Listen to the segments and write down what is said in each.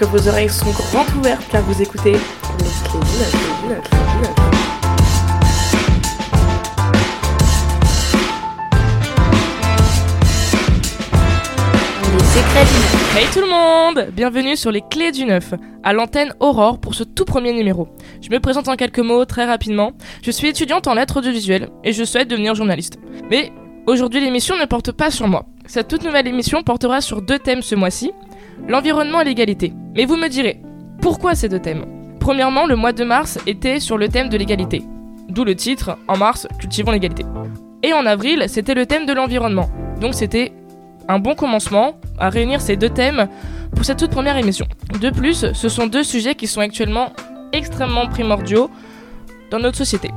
que vos oreilles sont grandes ouvertes car vous écoutez. Hey tout le monde Bienvenue sur les Clés du Neuf, à l'antenne Aurore pour ce tout premier numéro. Je me présente en quelques mots très rapidement. Je suis étudiante en lettres audiovisuelles et je souhaite devenir journaliste. Mais aujourd'hui l'émission ne porte pas sur moi. Cette toute nouvelle émission portera sur deux thèmes ce mois-ci, l'environnement et l'égalité. Mais vous me direz, pourquoi ces deux thèmes? Premièrement, le mois de mars était sur le thème de l'égalité. D'où le titre, En mars, cultivons l'égalité. Et en avril, c'était le thème de l'environnement. Donc c'était un bon commencement à réunir ces deux thèmes pour cette toute première émission. De plus, ce sont deux sujets qui sont actuellement extrêmement primordiaux dans notre société.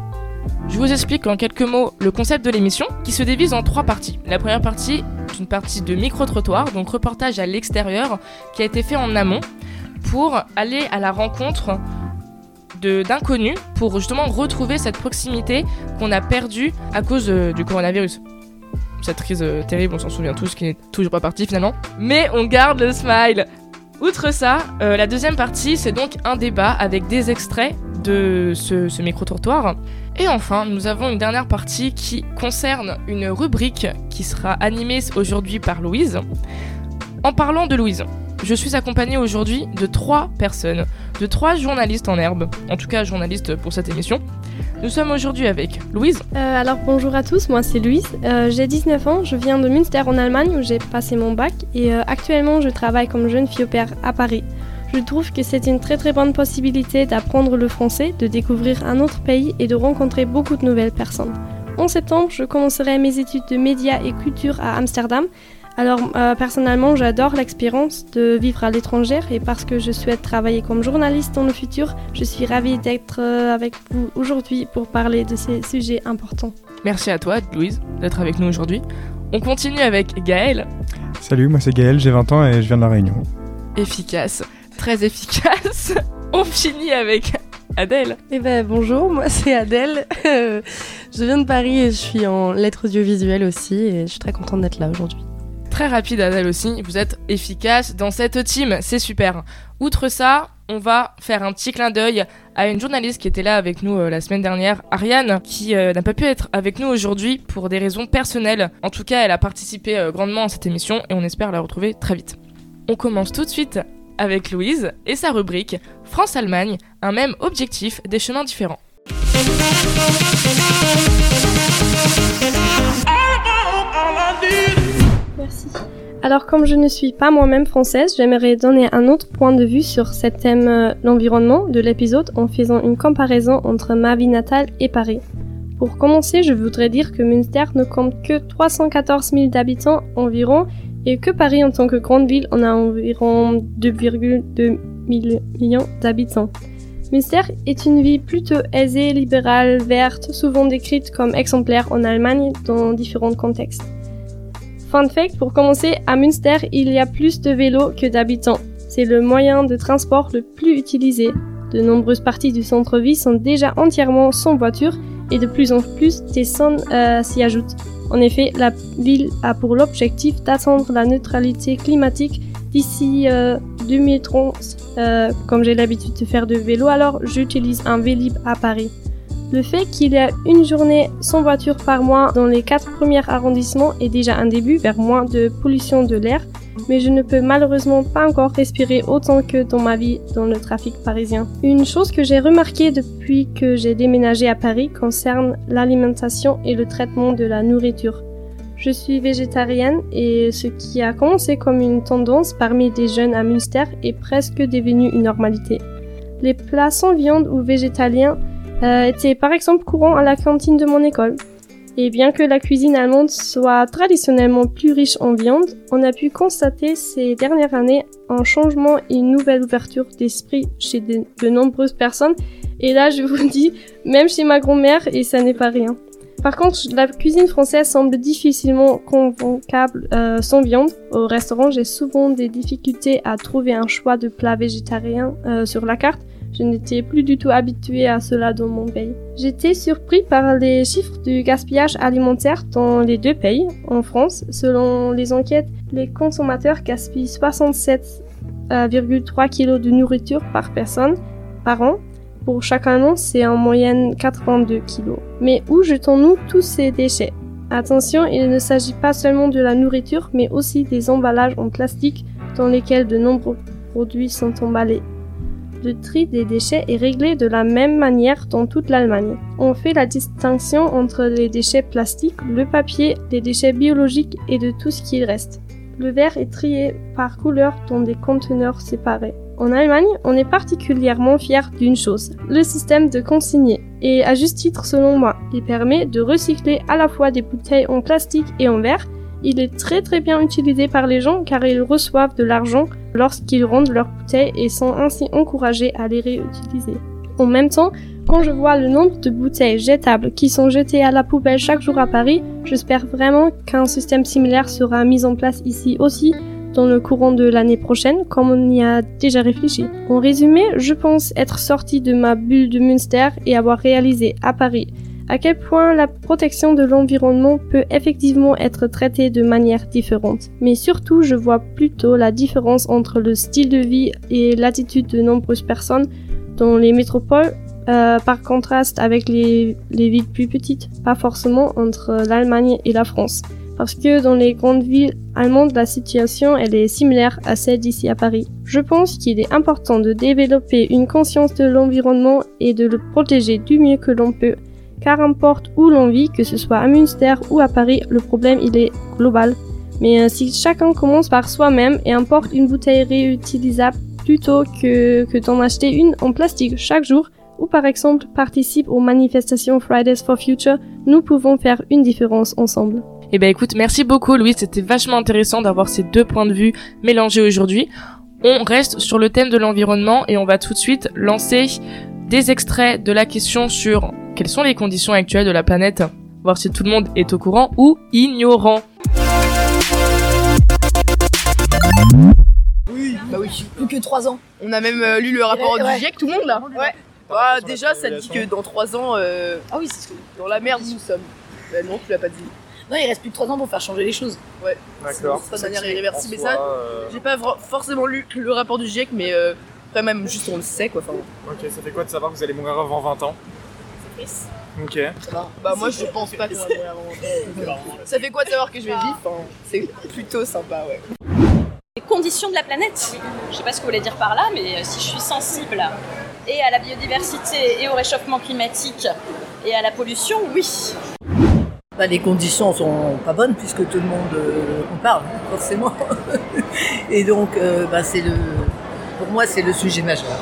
Je vous explique en quelques mots le concept de l'émission qui se divise en trois parties. La première partie est une partie de micro-trottoir, donc reportage à l'extérieur, qui a été fait en amont pour aller à la rencontre d'inconnus pour justement retrouver cette proximité qu'on a perdue à cause euh, du coronavirus cette crise euh, terrible, on s'en souvient tous, qui n'est toujours pas partie finalement. Mais on garde le smile. Outre ça, euh, la deuxième partie, c'est donc un débat avec des extraits de ce, micro-trottoir. Et enfin, nous avons une dernière partie qui concerne une rubrique qui sera animée aujourd'hui par Louise. En parlant de Louise, je suis accompagnée aujourd'hui de trois personnes, de trois journalistes en herbe, en tout cas journalistes pour cette émission. Nous sommes aujourd'hui avec Louise, Euh, alors bonjour à tous, moi c'est Louise, Euh, j'ai 19 ans, je viens de Münster en Allemagne où j'ai passé mon bac et euh, actuellement je travaille comme jeune fille au père à Paris. Je trouve que c'est une très très bonne possibilité d'apprendre le français, de découvrir un autre pays et de rencontrer beaucoup de nouvelles personnes. En septembre, je commencerai mes études de médias et culture à Amsterdam. Alors euh, personnellement, j'adore l'expérience de vivre à l'étranger et parce que je souhaite travailler comme journaliste dans le futur, je suis ravie d'être euh, avec vous aujourd'hui pour parler de ces sujets importants. Merci à toi, Louise, d'être avec nous aujourd'hui. On continue avec Gaël, Salut, moi c'est Gaël, j'ai 20 ans et je viens de La Réunion. efficace, très efficace. On finit avec Adèle. Eh ben bonjour, moi c'est Adèle. Euh, je viens de Paris et je suis en lettres audiovisuelles aussi et je suis très contente d'être là aujourd'hui. Très rapide, Adèle aussi. Vous êtes efficace dans cette team, c'est super. Outre ça, on va faire un petit clin d'œil à une journaliste qui était là avec nous euh, la semaine dernière, Ariane, qui euh, n'a pas pu être avec nous aujourd'hui pour des raisons personnelles. En tout cas, elle a participé euh, grandement à cette émission et on espère la retrouver très vite. On commence tout de suite avec Louise et sa rubrique France-Allemagne, un même objectif, des chemins différents. Merci. Alors comme je ne suis pas moi-même française, j'aimerais donner un autre point de vue sur ce thème euh, l'environnement de l'épisode en faisant une comparaison entre ma vie natale et Paris. Pour commencer, je voudrais dire que Münster ne compte que 314 000 habitants environ et que Paris en tant que grande ville en a environ 2,2 mille- millions d'habitants. Münster est une ville plutôt aisée, libérale, verte, souvent décrite comme exemplaire en Allemagne dans différents contextes. Fun fact, pour commencer, à Münster, il y a plus de vélos que d'habitants. C'est le moyen de transport le plus utilisé. De nombreuses parties du centre-ville sont déjà entièrement sans voiture et de plus en plus des zones euh, s'y ajoutent. En effet, la ville a pour l'objectif d'atteindre la neutralité climatique d'ici euh, 2030. Euh, comme j'ai l'habitude de faire de vélo, alors j'utilise un Vélib à Paris. Le fait qu'il y a une journée sans voiture par mois dans les quatre premiers arrondissements est déjà un début vers moins de pollution de l'air, mais je ne peux malheureusement pas encore respirer autant que dans ma vie dans le trafic parisien. Une chose que j'ai remarquée depuis que j'ai déménagé à Paris concerne l'alimentation et le traitement de la nourriture. Je suis végétarienne et ce qui a commencé comme une tendance parmi des jeunes à Münster est presque devenu une normalité. Les plats sans viande ou végétaliens euh, était par exemple courant à la cantine de mon école. Et bien que la cuisine allemande soit traditionnellement plus riche en viande, on a pu constater ces dernières années un changement et une nouvelle ouverture d'esprit chez de, nombreuses personnes. Et là, je vous dis, même chez ma grand-mère, et ça n'est pas rien. Par contre, la cuisine française semble difficilement convaincable euh, sans viande. Au restaurant, j'ai souvent des difficultés à trouver un choix de plats végétariens euh, sur la carte. Je n'étais plus du tout habituée à cela dans mon pays. J'étais surpris par les chiffres du gaspillage alimentaire dans les deux pays. En France, selon les enquêtes, les consommateurs gaspillent 67 4,3 kg de nourriture par personne par an. Pour chaque Allemand, c'est en moyenne 82 kg. Mais où jetons-nous tous ces déchets? Attention, il ne s'agit pas seulement de la nourriture, mais aussi des emballages en plastique dans lesquels de nombreux produits sont emballés. Le tri des déchets est réglé de la même manière dans toute l'Allemagne. On fait la distinction entre les déchets plastiques, le papier, les déchets biologiques et de tout ce qui reste. Le verre est trié par couleur dans des conteneurs séparés. En Allemagne, on est particulièrement fier d'une chose, le système de consigné. Et à juste titre selon moi, il permet de recycler à la fois des bouteilles en plastique et en verre. Il est très très bien utilisé par les gens car ils reçoivent de l'argent lorsqu'ils rendent leurs bouteilles et sont ainsi encouragés à les réutiliser. En même temps, quand je vois le nombre de bouteilles jetables qui sont jetées à la poubelle chaque jour à Paris, j'espère vraiment qu'un système similaire sera mis en place ici aussi dans le courant de l'année prochaine, comme on y a déjà réfléchi. En résumé, je pense être sorti de ma bulle de Münster et avoir réalisé à Paris à quel point la protection de l'environnement peut effectivement être traitée de manière différente. Mais surtout, je vois plutôt la différence entre le style de vie et l'attitude de nombreuses personnes dans les métropoles euh, par contraste avec les, les villes plus petites, pas forcément entre l'Allemagne et la France parce que dans les grandes villes allemandes, la situation est similaire à celle d'ici à Paris. Je pense qu'il est important de développer une conscience de l'environnement et de le protéger du mieux que l'on peut, car importe où l'on vit, que ce soit à Münster ou à Paris, le problème il est global. Mais euh, si chacun commence par soi-même et importe une bouteille réutilisable plutôt que, que d'en acheter une en plastique chaque jour, ou par exemple participe aux manifestations Fridays for Future, nous pouvons faire une différence ensemble. Eh ben écoute, merci beaucoup Louise, c'était vachement intéressant d'avoir ces deux points de vue mélangés aujourd'hui. On reste sur le thème de l'environnement et on va tout de suite lancer des extraits de la question sur quelles sont les conditions actuelles de la planète, voir si tout le monde est au courant ou ignorant. Oui, bah oui, plus que 3 ans. On a même euh, lu le rapport du GIEC, tout le monde là. Ouais. Bah, déjà, ça dit que dans 3 ans, euh, ah oui, c'est dans la merde nous sommes. Bah, non, tu l'as pas dit. Non, il reste plus de 3 ans pour faire changer les choses. Ouais. D'accord. De manière irréversible. Mais ça, euh, j'ai pas forcément lu le rapport du GIEC, mais euh, quand même, juste on le sait quoi. Enfin, ok, ça fait quoi de savoir que vous allez mourir avant 20 ans? Ok. Bah, moi, je pense pas qu'on va mourir avant 20 ans. ça fait quoi de savoir que je vais vivre C'est plutôt sympa, ouais. Les conditions de la planète. Je sais pas ce que vous voulez dire par là, mais euh, si je suis sensible et à la biodiversité et au réchauffement climatique et à la pollution, oui. Bah, les conditions sont pas bonnes puisque tout le monde euh, en parle, forcément. Et donc, euh, bah, c'est le, pour moi, c'est le sujet majeur.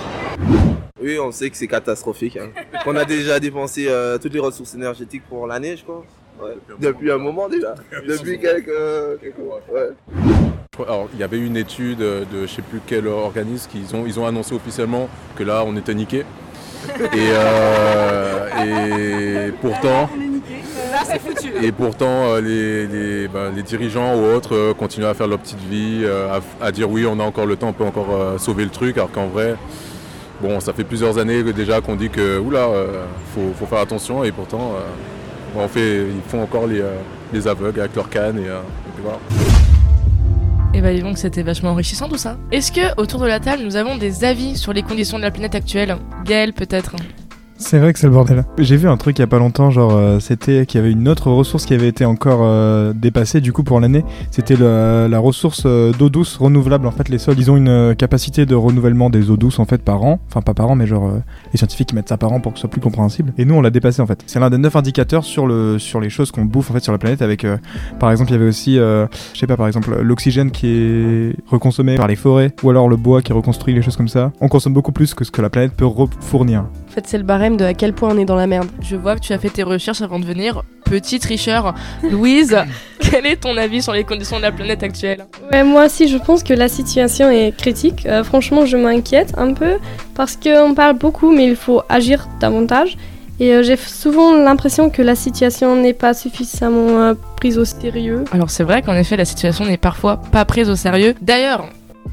Oui, on sait que c'est catastrophique. Hein. On a déjà dépensé euh, toutes les ressources énergétiques pour l'année, je crois. Depuis un moment déjà. Depuis quelques, mois. Alors, il y avait une étude de je sais plus quel organisme qu'ils ont, ils ont annoncé officiellement que là, on était niqué. Et, et pourtant, et pourtant, euh, les, ben, les, dirigeants ou autres euh, continuent à faire leur petite vie, euh, à, dire oui, on a encore le temps, on peut encore sauver le truc, alors qu'en vrai, bon, ça fait plusieurs années déjà qu'on dit que oula, faut, faut, faire attention, et pourtant, on fait, ils font encore les, aveugles avec leur canne, et, et voilà. Et bah donc c'était vachement enrichissant tout ça. Est-ce que autour de la table nous avons des avis sur les conditions de la planète actuelle? Gaël peut-être c'est vrai que c'est le bordel. J'ai vu un truc il y a pas longtemps, genre euh, c'était qu'il y avait une autre ressource qui avait été encore euh, dépassée du coup pour l'année. C'était la ressource euh, d'eau douce renouvelable. En fait, les sols, ils ont une capacité de renouvellement des eaux douces en fait par an. Enfin pas par an, mais genre les scientifiques mettent ça par an pour que ce soit plus compréhensible. Et nous, on l'a dépassé en fait. C'est l'un des neuf indicateurs sur le sur les choses qu'on bouffe en fait sur la planète. Avec par exemple, il y avait aussi, je sais pas, par exemple l'oxygène qui est reconsommé par les forêts, ou alors le bois qui reconstruit, les choses comme ça. On consomme beaucoup plus que ce que la planète peut fournir. En fait, c'est le barème de à quel point on est dans la merde. Je vois que tu as fait tes recherches avant de venir. Petit tricheur. Louise, quel est ton avis sur les conditions de la planète actuelle? Ouais, Moi aussi, je pense que la situation est critique. Euh, franchement, je m'inquiète un peu parce qu'on parle beaucoup, mais il faut agir davantage. Et euh, j'ai souvent l'impression que la situation n'est pas suffisamment euh, prise au sérieux. Alors c'est vrai qu'en effet, la situation n'est parfois pas prise au sérieux. D'ailleurs,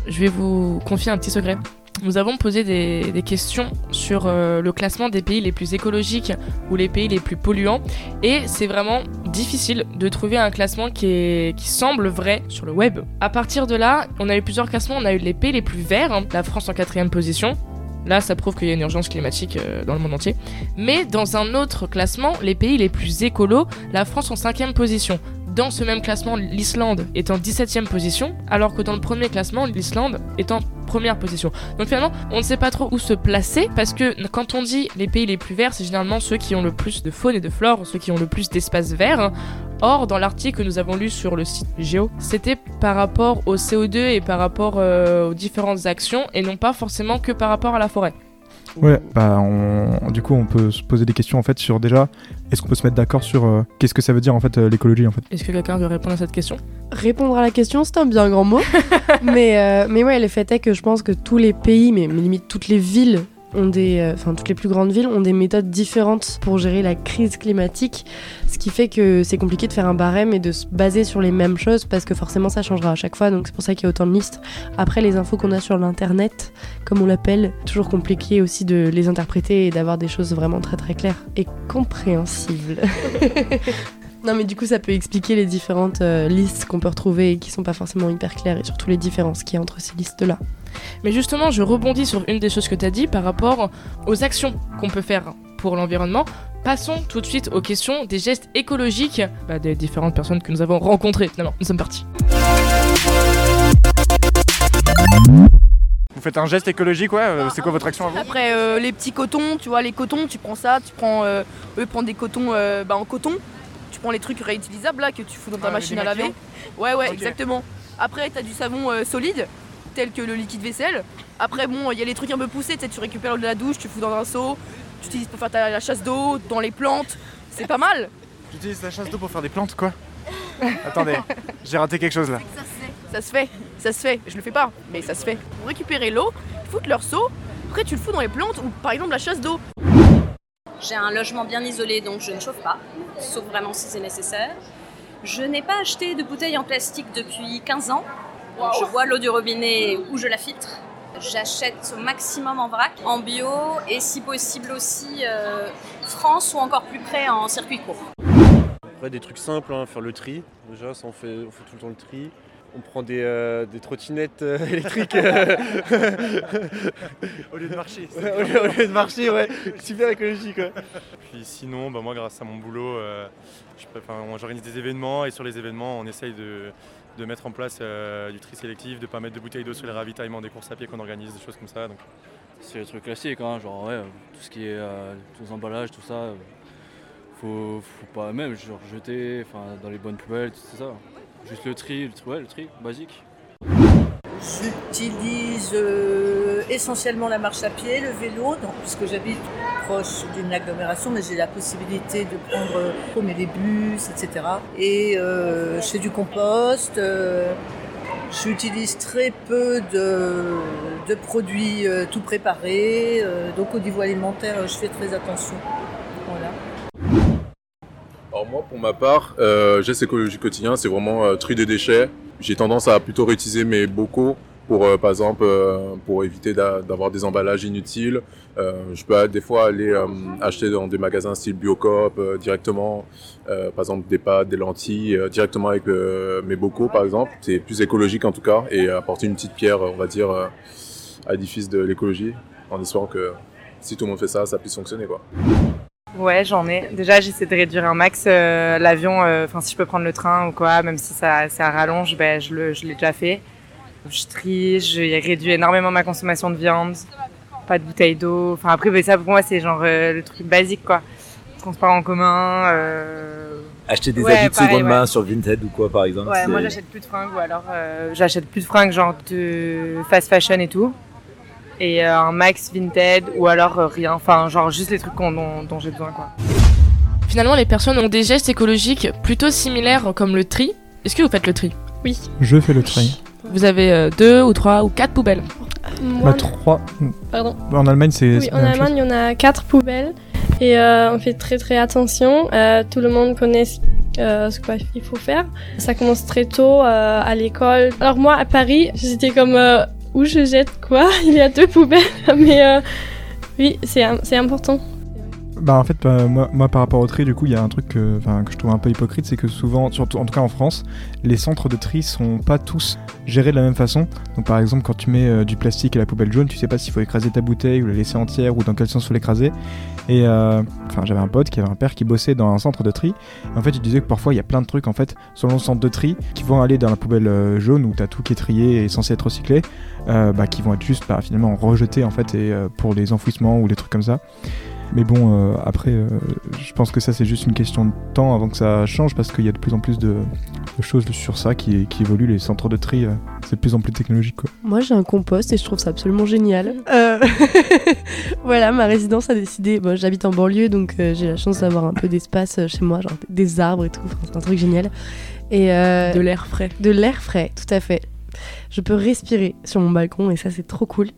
je vais vous confier un petit secret. Nous avons posé des, questions sur euh, le classement des pays les plus écologiques ou les pays les plus polluants. Et c'est vraiment difficile de trouver un classement qui, semble vrai sur le web. À partir de là, on a eu plusieurs classements. On a eu les pays les plus verts, hein. la France en quatrième position, Là, ça prouve qu'il y a une urgence climatique euh, dans le monde entier. Mais dans un autre classement, les pays les plus écolos, la France en cinquième position. Dans ce même classement, l'Islande est en 17e position, alors que dans le premier classement, l'Islande est en première position. Donc finalement, on ne sait pas trop où se placer parce que quand on dit les pays les plus verts, c'est généralement ceux qui ont le plus de faune et de flore, ceux qui ont le plus d'espace vert. Or, dans l'article que nous avons lu sur le site Géo, c'était par rapport au CO2 et par rapport euh, aux différentes actions et non pas forcément que par rapport à la forêt. Ouais, bah on... du coup on peut se poser des questions en fait sur déjà est-ce qu'on peut se mettre d'accord sur euh, qu'est-ce que ça veut dire en fait euh, l'écologie en fait? Est-ce que quelqu'un veut répondre à cette question? Répondre à la question, c'est un bien grand mot. mais, euh, mais ouais, le fait est que je pense que tous les pays, mais, mais limite toutes les villes ont des, euh, enfin toutes les plus grandes villes ont des méthodes différentes pour gérer la crise climatique, ce qui fait que c'est compliqué de faire un barème et de se baser sur les mêmes choses parce que forcément ça changera à chaque fois. Donc c'est pour ça qu'il y a autant de listes. Après les infos qu'on a sur l'internet, comme on l'appelle, toujours compliqué aussi de les interpréter et d'avoir des choses vraiment très très claires et compréhensibles. Non mais du coup ça peut expliquer les différentes euh, listes qu'on peut retrouver et qui sont pas forcément hyper claires et surtout les différences qu'il y a entre ces listes là. Mais justement, je rebondis sur une des choses que tu as dit par rapport aux actions qu'on peut faire pour l'environnement. Passons tout de suite aux questions des gestes écologiques bah, des différentes personnes que nous avons rencontrées. Finalement, nous sommes partis. Vous faites un geste écologique, ouais euh, C'est quoi votre action à vous? Après, euh, les petits cotons, tu vois, les cotons, tu prends ça, tu prends. Euh, eux prennent des cotons bah, en coton. Tu prends les trucs réutilisables là que tu fous dans ta machine à laver. Ouais, ouais, exactement. Après, tu as du savon solide tel que le liquide vaisselle. Après, bon, il y a les trucs un peu poussés, tu récupères de la douche, tu fous dans un seau, tu utilises pour faire ta, la chasse d'eau, dans les plantes. C'est pas mal. Tu utilises la chasse d'eau pour faire des plantes, quoi? Attendez, j'ai raté quelque chose là. Ça se fait, ça se fait. Je le fais pas, mais ça se fait. Pour récupérer l'eau, foutre leur seau, après tu le fous dans les plantes ou par exemple la chasse d'eau. J'ai un logement bien isolé donc je ne chauffe pas, sauf vraiment si c'est nécessaire. Je n'ai pas acheté de bouteilles en plastique depuis 15 ans, je bois l'eau du robinet ou je la filtre. J'achète au maximum en vrac, en bio et si possible aussi euh, France ou encore plus près en circuit court. Après des trucs simples, hein, faire le tri. Déjà, ça on fait, on fait tout le temps le tri. On prend des, euh, des trottinettes euh, électriques. au lieu de marcher. au, lieu, de marcher, ouais. Super écologique. Puis sinon, bah, moi, grâce à mon boulot, j'organise des événements et sur les événements, on essaye de, de mettre en place euh, du tri sélectif, de ne pas mettre de bouteilles d'eau sur les ravitaillements des courses à pied qu'on organise, des choses comme ça. Donc. C'est le truc classique, hein, genre ouais, tout ce qui est euh, tous les emballages, tout ça, euh, faut, faut pas même genre, jeter dans les bonnes poubelles, tout ça. Juste le tri, le tri, le tri basique. J'utilise essentiellement la marche à pied, le vélo, donc, puisque j'habite d'une agglomération, mais j'ai la possibilité de prendre comme les bus, etc. Et euh, je fais du compost. Euh, j'utilise très peu de, produits euh, tout préparés. donc au niveau alimentaire, je fais très attention. Voilà. Alors moi, pour ma part, geste écologique quotidien, c'est vraiment tri des déchets. J'ai tendance à plutôt réutiliser mes bocaux pour euh, par exemple euh, pour éviter d'avoir des emballages inutiles. Euh, je peux des fois aller acheter dans des magasins style Biocoop directement, par exemple des pâtes, des lentilles, directement avec mes bocaux par exemple. C'est plus écologique en tout cas et apporter une petite pierre, on va dire, à l'édifice de l'écologie, en espérant que si tout le monde fait ça, ça puisse fonctionner quoi. Ouais, j'en ai. Déjà, j'essaie de réduire un max l'avion. Enfin, si je peux prendre le train ou quoi, même si ça, ça rallonge, ben, je l'ai déjà fait. Je trie, j'ai réduit énormément ma consommation de viande, pas de bouteille d'eau. Enfin après, ça pour moi c'est genre euh, le truc basique quoi. Transport en commun. Euh... Acheter des habits de seconde main sur Vinted ou quoi par exemple. Ouais, moi j'achète plus de fringues ou alors euh, j'achète plus de fringues genre de fast fashion et tout. Et euh, un max Vinted ou alors rien. Enfin genre juste les trucs dont, dont j'ai besoin quoi. Finalement, les personnes ont des gestes écologiques plutôt similaires comme le tri. Est-ce que vous faites le tri? Oui. Je fais le tri. Vous avez euh, deux ou trois ou quatre poubelles Moi, bah, trois. Pardon. En Allemagne, c'est. Oui, en Allemagne, il y en a quatre poubelles. Et euh, on fait très très attention. Euh, tout le monde connaît ce qu'il faut faire. Ça commence très tôt à l'école. Alors moi, à Paris, j'étais comme où je jette quoi? Il y a deux poubelles, mais euh, oui, c'est c'est important. Bah en fait bah, moi, moi par rapport au tri du coup il y a un truc que, je trouve un peu hypocrite c'est que souvent surtout en tout cas en France les centres de tri sont pas tous gérés de la même façon. Donc par exemple quand tu mets euh, du plastique à la poubelle jaune tu sais pas s'il faut écraser ta bouteille ou la laisser entière ou dans quel sens faut l'écraser. Et euh, enfin j'avais un pote qui avait un père qui bossait dans un centre de tri. Et en fait il disait que parfois il y a plein de trucs en fait selon le centre de tri qui vont aller dans la poubelle euh, jaune où t'as tout qui est trié et censé être recyclé bah, qui vont être juste bah, finalement rejetés en fait et pour les enfouissements ou les trucs comme ça mais bon, euh, après, euh, je pense que ça, c'est juste une question de temps avant que ça change parce qu'il y a de plus en plus de, choses sur ça qui, qui, évoluent. Les centres de tri, euh, c'est de plus en plus technologique. Quoi. Moi, j'ai un compost et je trouve ça absolument génial. voilà, ma résidence a décidé. Bon, J'habite en banlieue, donc j'ai la chance d'avoir un peu d'espace chez moi, genre des arbres et tout. c'est un truc génial. Et de l'air frais. De l'air frais, tout à fait. Je peux respirer sur mon balcon et ça, c'est trop cool.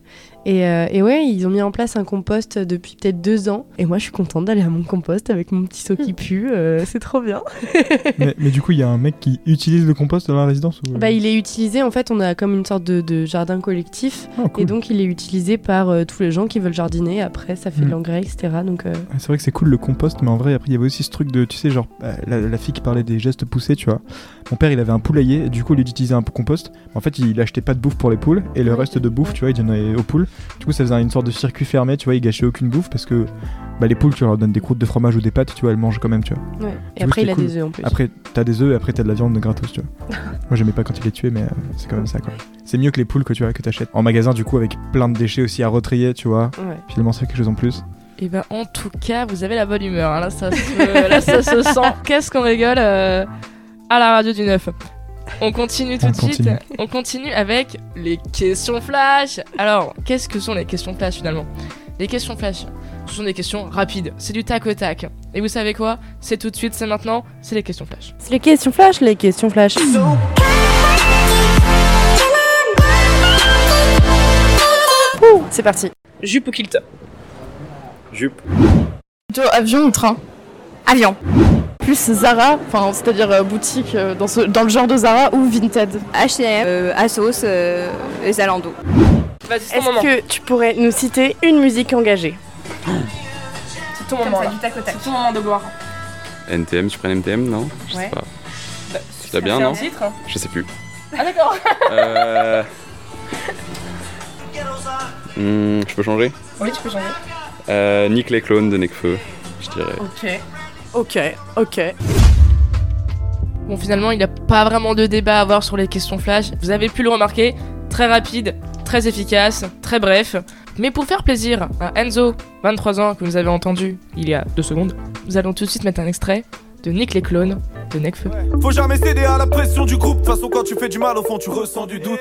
Euh, et, ouais, ils ont mis en place un compost depuis peut-être deux ans. Et moi, je suis contente d'aller à mon compost avec mon petit seau qui pue. Euh, c'est trop bien. mais, du coup, il y a un mec qui utilise le compost dans la résidence ou... Bah, il est utilisé. En fait, on a comme une sorte de, jardin collectif. Ah, et donc, il est utilisé par euh, tous les gens qui veulent jardiner. Après, ça fait de hmm. l'engrais, etc. Donc, C'est vrai que c'est cool le compost, mais en vrai, après, il y avait aussi ce truc de, tu sais, genre, la, fille qui parlait des gestes poussés, tu vois. Mon père, il avait un poulailler. Et du coup, il utilisait un compost. En fait, il achetait pas de bouffe pour les poules. Et le reste de bouffe, tu vois, il donnait aux poules. Du coup, ça faisait une sorte de circuit fermé, tu vois, ils gâchaient aucune bouffe parce que bah, les poules, tu leur donnes des croûtes de fromage ou des pâtes, tu vois, elles mangent quand même, tu vois. Ouais. Et après, il a des œufs en plus. Après, t'as des œufs et après, t'as de la viande de gratos, tu vois. Moi, j'aimais pas quand il les tuait, mais euh, c'est quand même ça, quoi. C'est mieux que les poules que tu vois, que t'achètes en magasin, du coup, avec plein de déchets aussi à retrier, tu vois. Ouais. Finalement, c'est quelque chose en plus. Et eh ben en tout cas, vous avez la bonne humeur. Hein. Là, ça se, là, ça se sent. Qu'est-ce qu'on rigole euh, à la radio du 9. On continue tout de suite. On continue avec les questions flash. Alors, qu'est-ce que sont les questions flash finalement? Les questions flash, ce sont des questions rapides. C'est du tac au tac. Et vous savez quoi? C'est tout de suite, c'est maintenant, c'est les questions flash. C'est les questions flash, les questions flash. C'est parti. Jupe ou kilt? Jupe. Plutôt avion ou train? Avion plus Zara, enfin c'est-à-dire euh, boutique euh, dans, ce, dans le genre de Zara ou Vinted H&M, Asos et Zalando. Est-ce que tu pourrais nous citer une musique engagée? C'est ton moment C'est ton moment de gloire. NTM, tu prends NTM, non? Je sais pas. Bah, c'est bien, non? titre Je sais plus. Ah d'accord euh... Hmm, je peux changer? Oui, tu peux changer. Euh, Nick les clones de Necfeu, je dirais. Ok. Ok, ok. Bon, finalement, il n'y a pas vraiment de débat à avoir sur les questions flash. Vous avez pu le remarquer, très rapide, très efficace, très bref. Mais pour faire plaisir à Enzo, 23 ans, que vous avez entendu il y a deux secondes, nous allons tout de suite mettre un extrait de Nick les clones de Necfeu. Faut jamais céder à la pression du groupe. De toute façon, quand tu fais du mal, au fond, tu ressens du doute.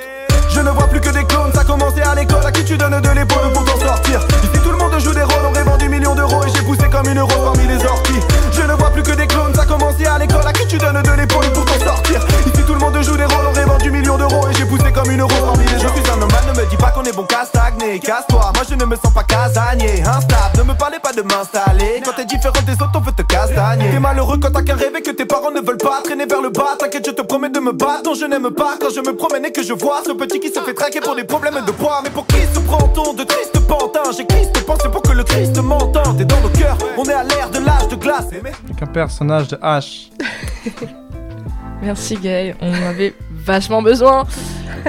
Je ne vois plus que des clones, ça a commencé à l'école, à qui tu donnes de l'épaule pour t'en sortir? Ici tout le monde joue des rôles, on revend du million d'euros et j'ai poussé comme une euro parmi les orties. Je ne vois plus que des clones, ça a commencé à l'école, à qui tu donnes de l'épaule pour t'en sortir? Ici tout le monde joue des rôles, on revend du million d'euros et j'ai poussé comme une euro parmi les Je suis un nomade, ne me dis pas qu'on est bon qu'à stagner. Casse-toi, moi je ne me sens pas casanier. Instable, ne me parlez pas de m'installer. Quand t'es différent des autres, on veut te castagner. T'es malheureux quand t'as qu'un rêve et que tes parents ne veulent pas traîner vers le bas. T'inquiète, je te promets de me battre. Non, je n'aime pas quand je me promène et que je vois ce petit qui se fait traquer pour des problèmes de poids. Mais pour qui se prend-on de triste pantin J'ai Christ pensé pour que le Christ m'entende. Et dans nos cœurs, on est à l'ère de l'âge de glace. Avec un personnage de H. Merci Gaël, on en avait vachement besoin.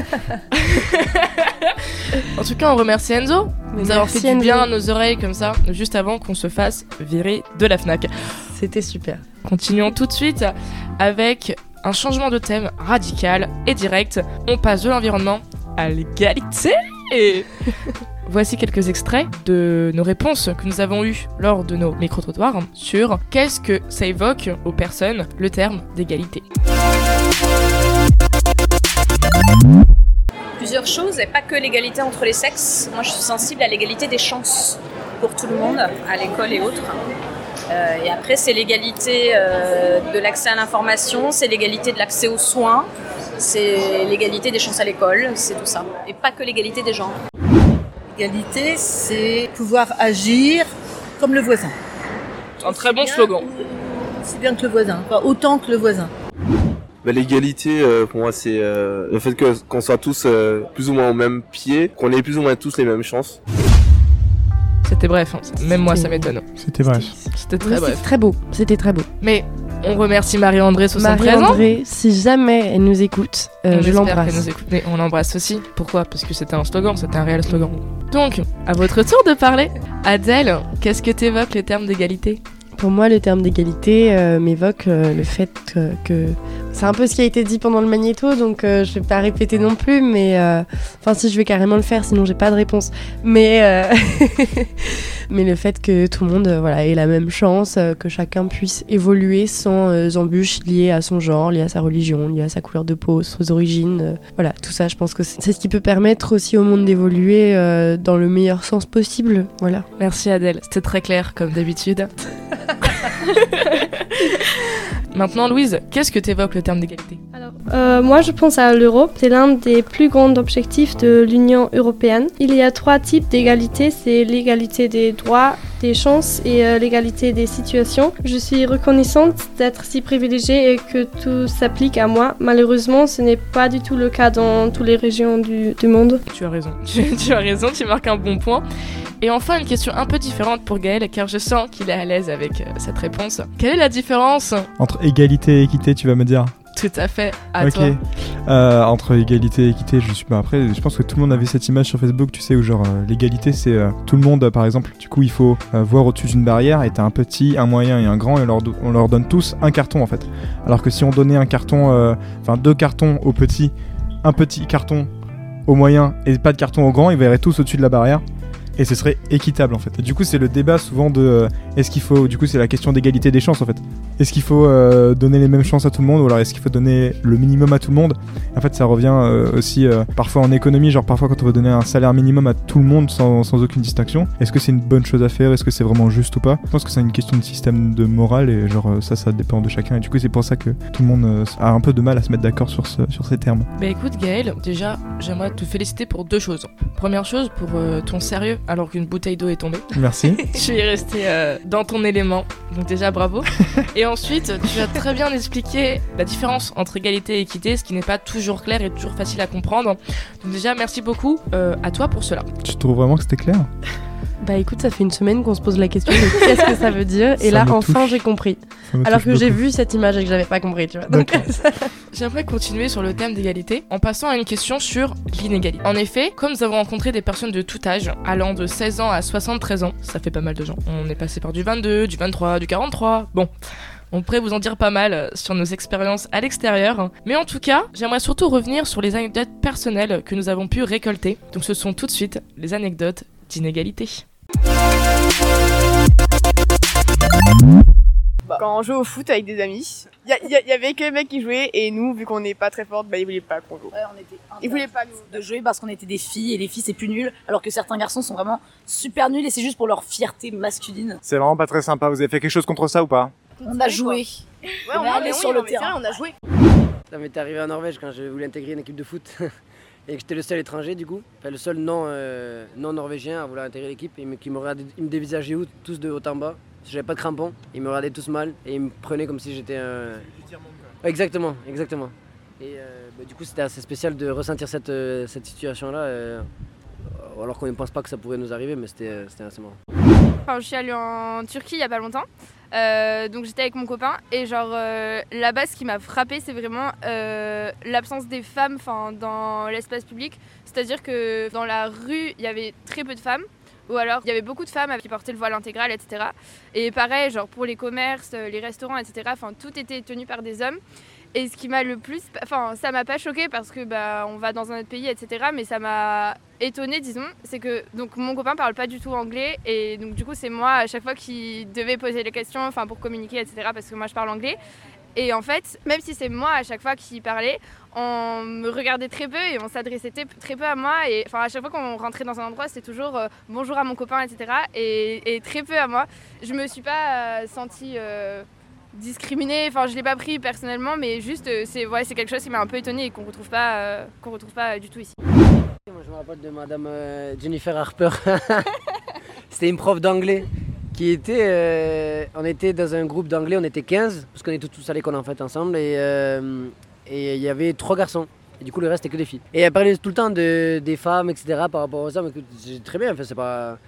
en tout cas, on remercie Enzo nous avons fait du bien à nos oreilles comme ça, juste avant qu'on se fasse virer de la FNAC. C'était super. Continuons tout de suite avec un changement de thème radical et direct. On passe de l'environnement à l'égalité. Voici quelques extraits de nos réponses que nous avons eues lors de nos micro-trottoirs sur qu'est-ce que ça évoque aux personnes le terme d'égalité. Plusieurs choses, et pas que l'égalité entre les sexes. Moi, je suis sensible à l'égalité des chances pour tout le monde, à l'école et autres. Euh, et après, c'est l'égalité euh, de l'accès à l'information, c'est l'égalité de l'accès aux soins, c'est l'égalité des chances à l'école, c'est tout ça. Et pas que l'égalité des genres. L'égalité, c'est pouvoir agir comme le voisin. Un très bon slogan. Aussi bien que le voisin, pas autant que le voisin. bah, L'égalité, euh, pour moi, c'est euh, le fait que qu'on soit tous euh, plus ou moins au même pied, qu'on ait plus ou moins tous les mêmes chances. C'était bref, hein. même moi ça m'étonne. C'était bref. C'était très Oui, bref. c'était très beau. C'était très beau. Mais on remercie Marie-André 73 ans. Marie-André, si jamais elle nous écoute, euh, On je l'embrasse. nous écoute. Mais on l'embrasse aussi. Pourquoi? Parce que c'était un slogan, c'était un réel slogan. Donc, à votre tour de parler. Adèle, qu'est-ce que t'évoques les termes d'égalité? Pour moi, le terme d'égalité euh, m'évoque euh, le fait que, que- c'est un peu ce qui a été dit pendant le magnéto, donc euh, je vais pas répéter non plus, mais euh, enfin si je vais carrément le faire, sinon j'ai pas de réponse. Mais euh, mais le fait que tout le monde euh, voilà ait la même chance, euh, que chacun puisse évoluer sans euh, embûches liées à son genre, liées à sa religion, liées à sa couleur de peau, ses origines, euh, voilà tout ça. Je pense que c'est c'est ce qui peut permettre aussi au monde d'évoluer euh, dans le meilleur sens possible. Voilà. Merci Adèle, c'était très clair comme d'habitude. Maintenant Louise, qu'est-ce que t'évoques le terme d'égalité? Euh, moi, je pense à l'Europe. C'est l'un des plus grands objectifs de l'Union européenne. Il y a trois types d'égalité. C'est l'égalité des droits, des chances et euh, l'égalité des situations. Je suis reconnaissante d'être si privilégiée et que tout s'applique à moi. Malheureusement, ce n'est pas du tout le cas dans toutes les régions du, du monde. Tu as raison. Tu, tu as raison, tu marques un bon point. Et enfin, une question un peu différente pour Gaël, car je sens qu'il est à l'aise avec euh, cette réponse. Quelle est la différence Entre égalité et équité, tu vas me dire? Tout à fait, à ok. toi. Euh, entre égalité et équité, je suis pas après. Je pense que tout le monde avait cette image sur Facebook, tu sais, où genre euh, l'égalité, c'est euh, tout le monde, par exemple. Du coup, il faut voir au-dessus d'une barrière et t'as un petit, un moyen et un grand, et on leur, do- on leur donne tous un carton en fait. Alors que si on donnait un carton, enfin deux cartons au petit, un petit carton au moyen et pas de carton au grand, ils verraient tous au-dessus de la barrière. Et ce serait équitable en fait. Et du coup, c'est le débat souvent de euh, est-ce qu'il faut. Du coup, c'est la question d'égalité des chances en fait. Est-ce qu'il faut euh, donner les mêmes chances à tout le monde ou alors est-ce qu'il faut donner le minimum à tout le monde? En fait, ça revient euh, aussi euh, parfois en économie, genre parfois quand on veut donner un salaire minimum à tout le monde sans, sans aucune distinction. Est-ce que c'est une bonne chose à faire? Est-ce que c'est vraiment juste ou pas? Je pense que c'est une question de système de morale et genre ça, ça dépend de chacun. Et du coup, c'est pour ça que tout le monde a un peu de mal à se mettre d'accord sur, ce- sur ces termes. Bah écoute Gaël, déjà j'aimerais te féliciter pour deux choses. Première chose pour ton sérieux alors qu'une bouteille d'eau est tombée. Merci. tu es resté euh, dans ton élément, donc déjà bravo. et ensuite tu as très bien expliqué la différence entre égalité et équité, ce qui n'est pas toujours clair et toujours facile à comprendre. Donc déjà merci beaucoup euh, à toi pour cela. Tu trouves vraiment que c'était clair? Bah écoute, ça fait une semaine qu'on se pose la question de qu'est-ce que ça veut dire, et Ça là enfin j'ai compris. Alors que j'ai vu cette image et que j'avais pas compris, tu vois. Donc, J'aimerais continuer sur le thème d'égalité en passant à une question sur l'inégalité. En effet, comme nous avons rencontré des personnes de tout âge, allant de 16 ans à 73 ans, ça fait pas mal de gens. On est passé par du 22, du 23, du 43. Bon. On pourrait vous en dire pas mal euh, sur nos expériences à l'extérieur. Mais en tout cas, j'aimerais surtout revenir sur les anecdotes personnelles que nous avons pu récolter. Donc ce sont tout de suite les anecdotes d'inégalité. Quand on jouait au foot avec des amis, il y, avait que les mecs qui jouaient et nous, vu qu'on n'est pas très fortes, bah ils voulaient pas qu'on joue. Ouais, on était Ils voulaient pas nous. de jouer parce qu'on était des filles et les filles c'est plus nul, alors que certains garçons sont vraiment super nuls et c'est juste pour leur fierté masculine. C'est vraiment pas très sympa. Vous avez fait quelque chose contre ça ou pas? On a joué. Ouais, on on est sur le terrain. on a joué. Ça m'était arrivé en Norvège quand je voulais intégrer une équipe de foot et que j'étais le seul étranger du coup, enfin, le seul non, euh, non norvégien à vouloir intégrer l'équipe. Et me- qui me regardaient, ils me dévisageaient où- tous de haut en bas. J'avais pas de crampons, ils me regardaient tous mal et ils me prenaient comme si j'étais un. Exactement, exactement. Et euh, bah, du coup, c'était assez spécial de ressentir cette, euh, cette situation-là, euh, alors qu'on ne pense pas que ça pourrait nous arriver, mais c'était euh, c'était assez marrant. Enfin, je suis allée en Turquie il y a pas longtemps. Euh, donc j'étais avec mon copain et genre euh, là-bas qui m'a frappé c'est vraiment euh, l'absence des femmes dans l'espace public. C'est-à-dire que dans la rue il y avait très peu de femmes ou alors il y avait beaucoup de femmes qui portaient le voile intégral etc. Et pareil genre pour les commerces, euh, les restaurants etc. Enfin tout était tenu par des hommes. Et ce qui m'a le plus, enfin ça m'a pas choqué parce que bah on va dans un autre pays etc. Mais ça m'a étonné disons, c'est que donc mon copain parle pas du tout anglais et donc du coup c'est moi à chaque fois qui devais poser les questions, enfin pour communiquer etc. Parce que moi je parle anglais. Et en fait, même si c'est moi à chaque fois qui parlais, on me regardait très peu et on s'adressait très- peu à moi. Et enfin, à chaque fois qu'on rentrait dans un endroit, c'était toujours euh, bonjour à mon copain, etc. Et, très peu à moi. Je me suis pas euh, sentie euh, discriminée. Enfin, je l'ai pas pris personnellement, mais juste c'est ouais, c'est quelque chose qui m'a un peu étonnée et qu'on retrouve pas, qu'on retrouve pas du tout ici. Moi, je me rappelle de madame euh, Jennifer Harper. C'était une prof d'anglais qui était. euh, on était dans un groupe d'anglais, on était 15, parce qu'on était tous à l'école en fait ensemble. Et, euh, et il y avait trois garçons. Et du coup, le reste, c'était que des filles. Et elle parlait tout le temps de, des femmes, etc. par rapport aux hommes. C'est très bien, en fait, c'est pas.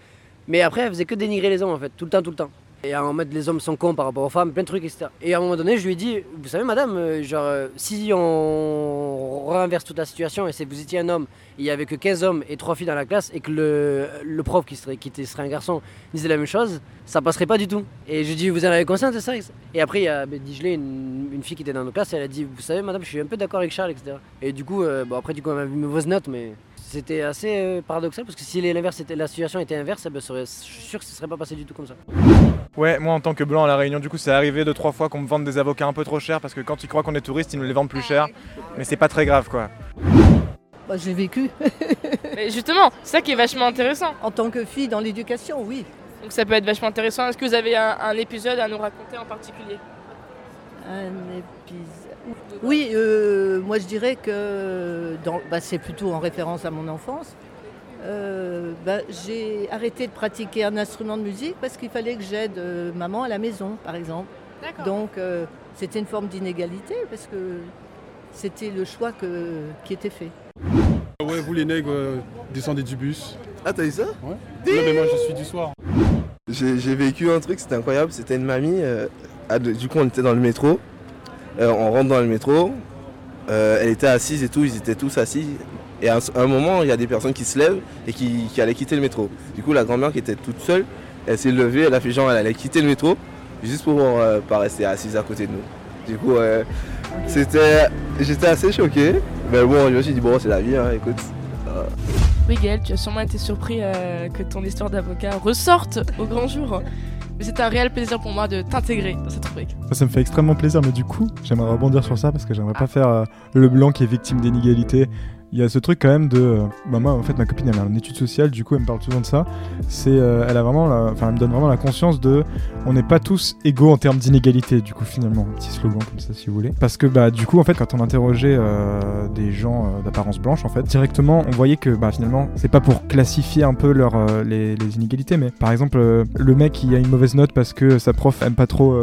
Mais après, elle faisait que dénigrer les hommes, en fait, tout le temps, tout le temps. Et en mode, les hommes sont cons par rapport aux femmes, plein de trucs, etc. Et à un moment donné, je lui ai dit, vous savez, madame, euh, genre, euh, si on renverse toute la situation et c'est vous étiez un homme, il y avait que 15 hommes et 3 filles dans la classe, et que le, le prof qui serait, qui serait un garçon disait la même chose, ça passerait pas du tout. Et je lui ai dit, vous en avez conscience de ça Et après, il y a ben, Digelé, une, une fille qui était dans nos classes, elle a dit, vous savez, madame, je suis un peu d'accord avec Charles, etc. Et du coup, euh, bon, après, du coup, elle m'a vu une mauvaise note, mais c'était assez euh, paradoxal parce que si l'inverse était- la situation était inverse, eh ben, je suis sûr que ce serait pas passé du tout comme ça. Ouais, moi en tant que blanc à la Réunion, du coup, c'est arrivé deux trois fois qu'on me vende des avocats un peu trop chers parce que quand ils croient qu'on est touriste, ils nous les vendent plus cher. Mais c'est pas très grave quoi. Bah, j'ai vécu. Mais justement, c'est ça qui est vachement intéressant. En tant que fille dans l'éducation, oui. Donc ça peut être vachement intéressant. Est-ce que vous avez un, un épisode à nous raconter en particulier? Un épisode. Oui, euh, moi je dirais que bah, c'est plutôt en référence à mon enfance. Euh, bah, j'ai arrêté de pratiquer un instrument de musique parce qu'il fallait que j'aide euh, maman à la maison, par exemple. Donc euh, c'était une forme d'inégalité parce que c'était le choix que- qui était fait. Ouais, vous les nègres, euh, descendez du bus. Ah, t'as eu ça? Ouais. Non, mais moi je suis du soir. J'ai vécu un truc, c'était incroyable. C'était une mamie. euh, ah, du coup, on était dans le métro. Euh, on rentre dans le métro. euh, elle était assise et tout, ils étaient tous assis. Et à un, moment, il y a des personnes qui se lèvent et qui, allaient quitter le métro. Du coup, la grand-mère qui était toute seule, elle s'est levée, elle a fait genre, elle allait quitter le métro, juste pour euh, pas rester assise à côté de nous. Du coup, euh, c'était, j'étais assez choqué. Mais bon, je me suis dit, bon, c'est la vie, hein, écoute. Oui, Gaël, tu as sûrement été surpris que ton histoire d'avocat ressorte au grand jour. Mais c'est un réel plaisir pour moi de t'intégrer dans cette rubrique. Ça, ça me fait extrêmement plaisir, mais du coup, j'aimerais rebondir sur ça parce que j'aimerais pas faire euh, le blanc qui est victime d'inégalité. Il y a ce truc quand même de. euh, bah moi, en fait, ma copine, elle a une étude sociale, du coup, elle me parle souvent de ça. C'est, euh, elle a vraiment, la- enfin, elle me donne vraiment la conscience de, on n'est pas tous égaux en termes d'inégalité. Du coup, finalement, petit slogan comme ça, si vous voulez. Parce que, bah, du coup, en fait, quand on interrogeait euh, des gens d'apparence blanche, en fait, directement, on voyait que, bah, finalement, c'est pas pour classifier un peu leur, les, les inégalités, mais par exemple, le mec qui a une mauvaise note parce que sa prof aime pas trop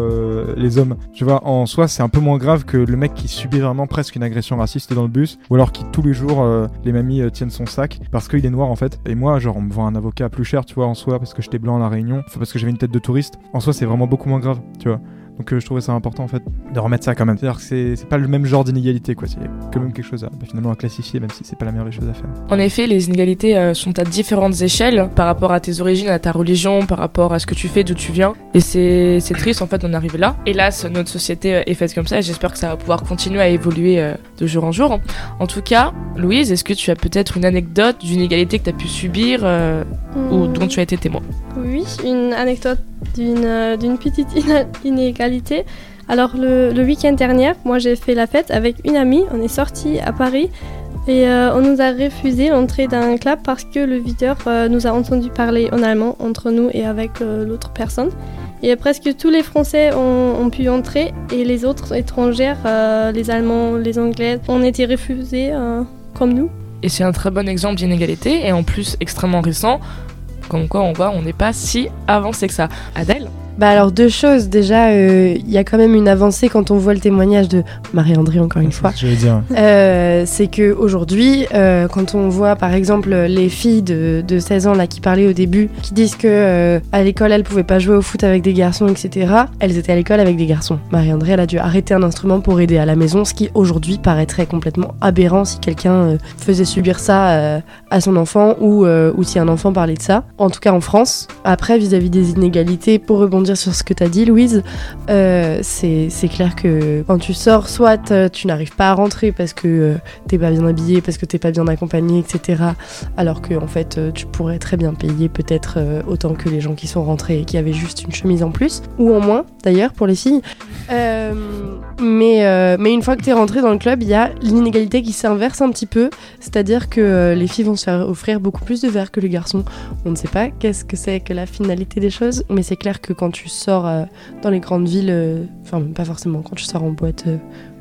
les hommes, tu vois, en soi, c'est un peu moins grave que le mec qui subit vraiment presque une agression raciste dans le bus, ou alors qui tous les jours, euh, les mamies euh, tiennent son sac parce qu'il est noir en fait. Et moi, genre, on me vend un avocat plus cher, tu vois, en soi, parce que j'étais blanc à la Réunion, enfin, parce que j'avais une tête de touriste. En soi, c'est vraiment beaucoup moins grave, tu vois. Donc euh, je trouvais ça important en fait de remettre ça quand même. C'est-à-dire que c'est pas le même genre d'inégalité quoi, c'est quand même quelque chose à, bah, finalement à classifier même si c'est pas la meilleure des choses à faire. En effet, les inégalités euh, sont à différentes échelles par rapport à tes origines, à ta religion, par rapport à ce que tu fais, d'où tu viens. Et c'est triste en fait d'en arriver là. Hélas, notre société euh, est faite comme ça et j'espère que ça va pouvoir continuer à évoluer euh, de jour en jour. En tout cas, Louise, est-ce que tu as peut-être une anecdote d'une inégalité que tu as pu subir euh, ou Hmm. dont tu as été témoin? Oui, une anecdote d'une euh, petite ina- Alors le, week-end dernier, moi j'ai fait la fête avec une amie, on est sorti à Paris et euh, on nous a refusé l'entrée d'un club parce que le videur euh, nous a entendu parler en allemand entre nous et avec euh, l'autre personne. Et presque tous les Français ont, ont pu entrer et les autres étrangères, les Allemands, les Anglais, ont été refusés comme nous. Et c'est un très bon exemple d'inégalité et en plus extrêmement récent. Comme quoi on voit, on n'est pas si avancé que ça. Adèle? Bah alors deux choses. Déjà, euh, il y a quand même une avancée quand on voit le témoignage de Marie-André encore une fois. Je vais dire. Euh, c'est que aujourd'hui, euh, quand on voit par exemple les filles de, de 16 ans là qui parlaient au début, qui disent que euh, à l'école elles pouvaient pas jouer au foot avec des garçons, etc. Elles étaient à l'école avec des garçons. Marie-André, elle a dû arrêter un instrument pour aider à la maison, ce qui aujourd'hui paraîtrait complètement aberrant si quelqu'un euh, faisait subir ça à son enfant ou, ou si un enfant parlait de ça. En tout cas en France. Après, vis-à-vis des inégalités, pour rebondir sur ce que tu as dit, Louise, euh, c'est clair que quand tu sors, soit euh, tu n'arrives pas à rentrer parce que euh, t'es pas bien habillé, parce que t'es pas bien accompagné, etc. Alors que en fait, euh, tu pourrais très bien payer peut-être autant que les gens qui sont rentrés et qui avaient juste une chemise en plus, ou en moins d'ailleurs pour les filles. Mais, mais une fois que t'es rentré dans le club, il y a l'inégalité qui s'inverse un petit peu, c'est-à-dire que les filles vont se faire offrir beaucoup plus de verres que les garçons. On ne sait pas qu'est-ce que c'est que la finalité des choses, mais c'est clair que quand tu sors euh, dans les grandes villes, euh, enfin pas forcément, quand tu sors en boîte, euh,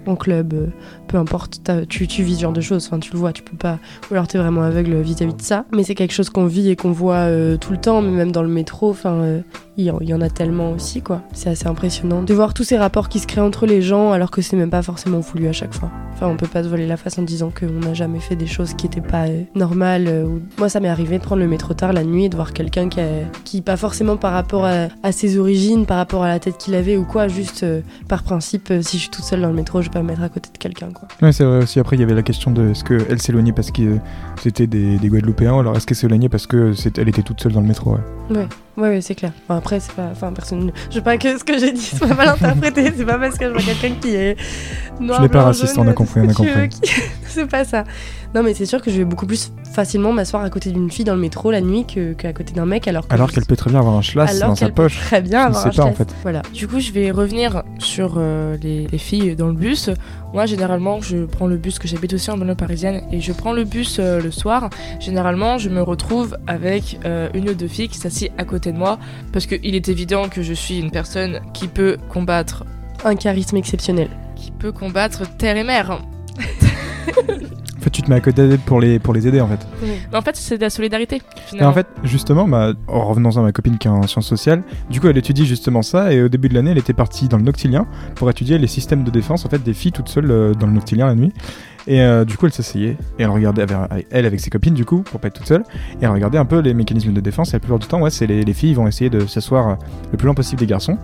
en club, peu importe, tu, tu vis ce genre de choses, enfin tu le vois, tu peux pas, ou alors t'es vraiment aveugle vis-à-vis de ça, mais c'est quelque chose qu'on vit et qu'on voit tout le temps, mais même dans le métro, enfin il y, en- a tellement aussi, quoi. C'est assez impressionnant de voir tous ces rapports qui se créent entre les gens alors que c'est même pas forcément voulu à chaque fois. Enfin, on peut pas se voiler la face en disant qu'on n'a jamais fait des choses qui étaient pas euh, normales. euh, ou- Moi, ça m'est arrivé de prendre le métro tard la nuit et de voir quelqu'un qui, a- qui, pas forcément par rapport à, à ses origines, par rapport à la tête qu'il avait ou quoi, juste euh, par principe, euh, si je suis toute seule dans le métro, je vais pas me mettre à côté de quelqu'un, quoi. Ouais, c'est vrai aussi. Après, il y avait la question de est-ce qu'elle s'éloignait parce que c'était des, des Guadeloupéens, ou alors est-ce qu'elle s'éloignait parce que elle était toute seule dans le métro. Ouais. Ouais, ouais, ouais, c'est clair. Bon, après, c'est pas. Enfin, personne. Je veux pas que ce que j'ai dit soit mal interprété. c'est pas parce que je vois quelqu'un qui est. Noir, Tu n'es pas raciste, on a compris, on a compris. qui- c'est pas ça. Non, mais c'est sûr que je vais beaucoup plus facilement m'asseoir à côté d'une fille dans le métro la nuit que- qu'à côté d'un mec, alors que. Alors qu'elle peut très bien avoir un schlass Alors dans sa peut poche. très bien avoir sais un pas en fait. Voilà. Du coup, je vais revenir sur euh, les, les filles dans le bus. Moi, généralement, je prends le bus, que j'habite aussi en banlieue parisienne, et je prends le bus euh, le soir. Généralement, je me retrouve avec euh, une ou deux filles qui s'assiedent à côté de moi, parce qu'il est évident que je suis une personne qui peut combattre, Un charisme exceptionnel. qui peut combattre terre et mer. En fait, tu te mets à côté pour les, pour les aider en fait. Mais en fait, c'est de la solidarité. Et en fait, justement, bah, en revenant à ma copine qui est en sciences sociales, du coup, elle étudie justement ça. Et au début de l'année, elle était partie dans le Noctilien pour étudier les systèmes de défense en fait des filles toutes seules euh, dans le Noctilien la nuit. Et euh, du coup, elle s'asseyait et elle regardait avec, elle avec ses copines du coup pour pas être toute seule. Et elle regardait un peu les mécanismes de défense. Et la plupart du temps, ouais, c'est les, les filles vont essayer de s'asseoir euh, le plus loin possible des garçons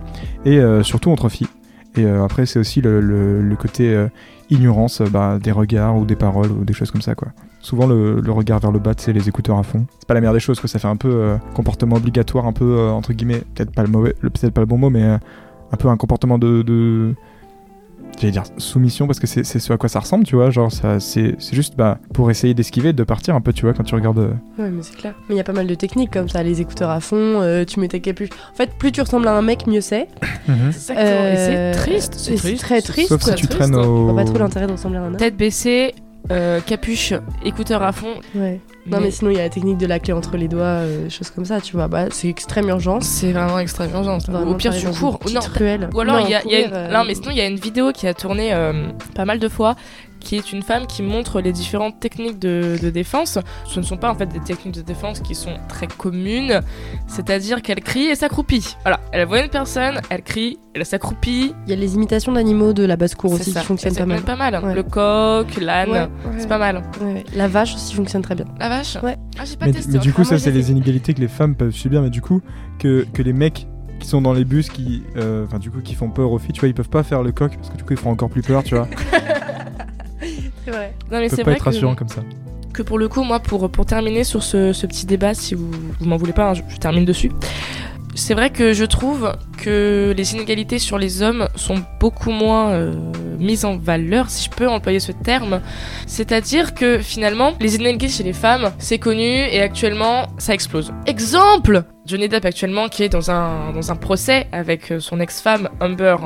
et euh, surtout entre filles. Et euh, après, c'est aussi le, côté euh, ignorance euh, bah, des regards ou des paroles ou des choses comme ça quoi. Souvent le, regard vers le bas, c'est les écouteurs à fond. C'est pas la meilleure des choses, quoi. Ça fait un peu comportement obligatoire, un peu entre guillemets, peut-être pas le mauvais, peut-être pas le bon mot, mais un peu un comportement de, de... j'allais dire soumission parce que c'est c'est ce à quoi ça ressemble, tu vois. Genre ça, c'est c'est juste bah pour essayer d'esquiver, de partir un peu, tu vois, quand tu regardes. euh, Ouais, mais c'est clair. Mais il y a pas mal de techniques comme ça, les écouteurs à fond, euh, tu mets ta capuche. En fait, plus tu ressembles à un mec, mieux c'est. Mhm. Exactement. Et c'est triste, c'est très triste. Sauf si tu Triste. traînes au- pas trop l'intérêt de ressembler à un homme. Tête baissée, euh, capuche, écouteurs à fond. Ouais. Non, mais sinon, il y a la technique de la clé entre les doigts, euh, choses comme ça, tu vois. Bah, c'est extrême urgence. C'est vraiment extrême urgence. Vraiment, Au pire, tu cours. non, ou alors, il y a, il y a une... euh, non, mais sinon, il y a une vidéo qui a tourné euh, pas mal de fois, qui est une femme qui montre les différentes techniques de, de défense. Ce ne sont pas en fait des techniques de défense qui sont très communes, c'est-à-dire qu'elle crie et s'accroupit. Voilà, elle voit une personne, elle crie, elle s'accroupit. Il y a les imitations d'animaux de la basse-cour aussi ça. qui fonctionnent pas mal. c'est pas mal. Ouais. Le coq, l'âne, Ouais, ouais. c'est pas mal. Ouais, ouais. La vache aussi fonctionne très bien. La vache Ouais. Ah, j'ai pas Mais, testé. mais du coup, Ah, ça, c'est les inégalités que les femmes peuvent subir, mais du coup, que, que les mecs qui sont dans les bus, qui, euh, enfin, du coup, qui font peur aux filles, tu vois, ils peuvent pas faire le coq parce que du coup, ils feront encore plus peur, tu vois. C'est vrai. Non, mais c'est pas vrai être que- comme ça. que pour le coup, moi, pour, pour terminer sur ce, ce petit débat, si vous, vous m'en voulez pas, hein, je, je termine dessus. C'est vrai que je trouve que les inégalités sur les hommes sont beaucoup moins euh, mises en valeur, si je peux employer ce terme. C'est-à-dire que finalement, les inégalités chez les femmes, c'est connu et actuellement, ça explose. Exemple Johnny Depp actuellement qui est dans un, dans un procès avec euh, son ex-femme Amber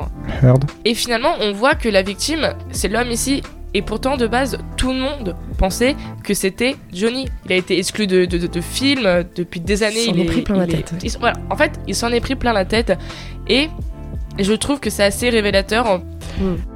Heard. et finalement, on voit que la victime, c'est l'homme ici. Et pourtant, de base, tout le monde pensait que c'était Johnny. Il a été exclu de, de, de- de films euh, depuis des années. s'en il est pris plein la est- tête. il- voilà. En fait, il s'en est pris plein la tête. Et je trouve que c'est assez révélateur. en-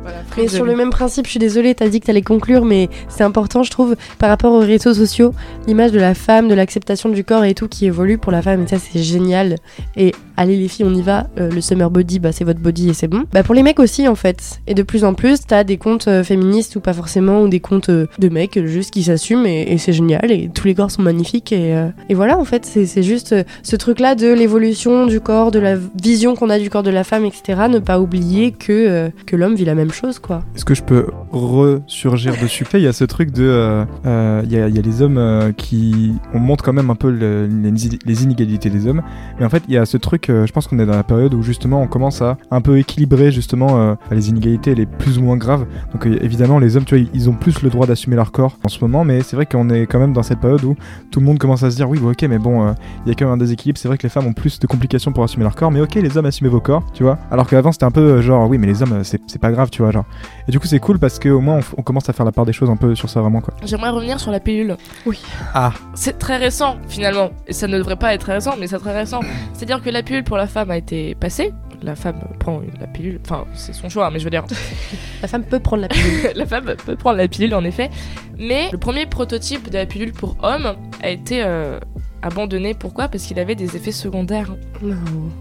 Voilà, Mais sur le même principe, je suis désolée, t'as dit que t'allais conclure, mais c'est important, je trouve, par rapport aux réseaux sociaux, l'image de la femme, de l'acceptation du corps et tout qui évolue pour la femme, et ça c'est génial. Et allez les filles, on y va, euh, le summer body, bah c'est votre body et c'est bon. Bah pour les mecs aussi en fait. Et de plus en plus, t'as des comptes euh, féministes ou pas forcément, ou des comptes euh, de mecs juste qui s'assument et, et c'est génial, et tous les corps sont magnifiques. Et, et voilà, en fait, c'est juste ce truc-là de l'évolution du corps, de la vision qu'on a du corps de la femme, etc. Ne pas oublier que, que l'homme vit la même chose, quoi. Est-ce que je peux ressurgir dessus? Il y a ce truc de. euh, euh, Il y, a, les hommes euh, qui. On montre quand même un peu le- les, inégalités des hommes. Mais en fait, il y a ce truc. je pense qu'on est dans la période où justement on commence à un peu équilibrer justement les inégalités les plus ou moins graves. Donc évidemment, les hommes, tu vois, ils- ont plus le droit d'assumer leur corps en ce moment. Mais c'est vrai qu'on est quand même dans cette période où tout le monde commence à se dire oui, ok, mais bon, il y a quand même un déséquilibre. C'est vrai que les femmes ont plus de complications pour assumer leur corps. Mais ok, les hommes, assumez vos corps, tu vois. Alors qu'avant, c'était un peu genre oui, mais les hommes, c'est pas grave, tu vois. Genre. Et du coup, c'est cool parce qu'au moins, on, commence à faire la part des choses un peu sur ça vraiment, quoi. J'aimerais revenir sur la pilule. Oui. Ah. C'est très récent finalement. Et ça ne devrait pas être très récent, mais c'est très récent. C'est-à-dire que la pilule pour la femme a été passée. La femme prend la pilule. Enfin, c'est son choix, mais je veux dire. La femme peut prendre la pilule. la femme peut prendre la pilule en effet. Mais le premier prototype de la pilule pour homme a été euh, abandonné. Pourquoi? Parce qu'il avait des effets secondaires. Non.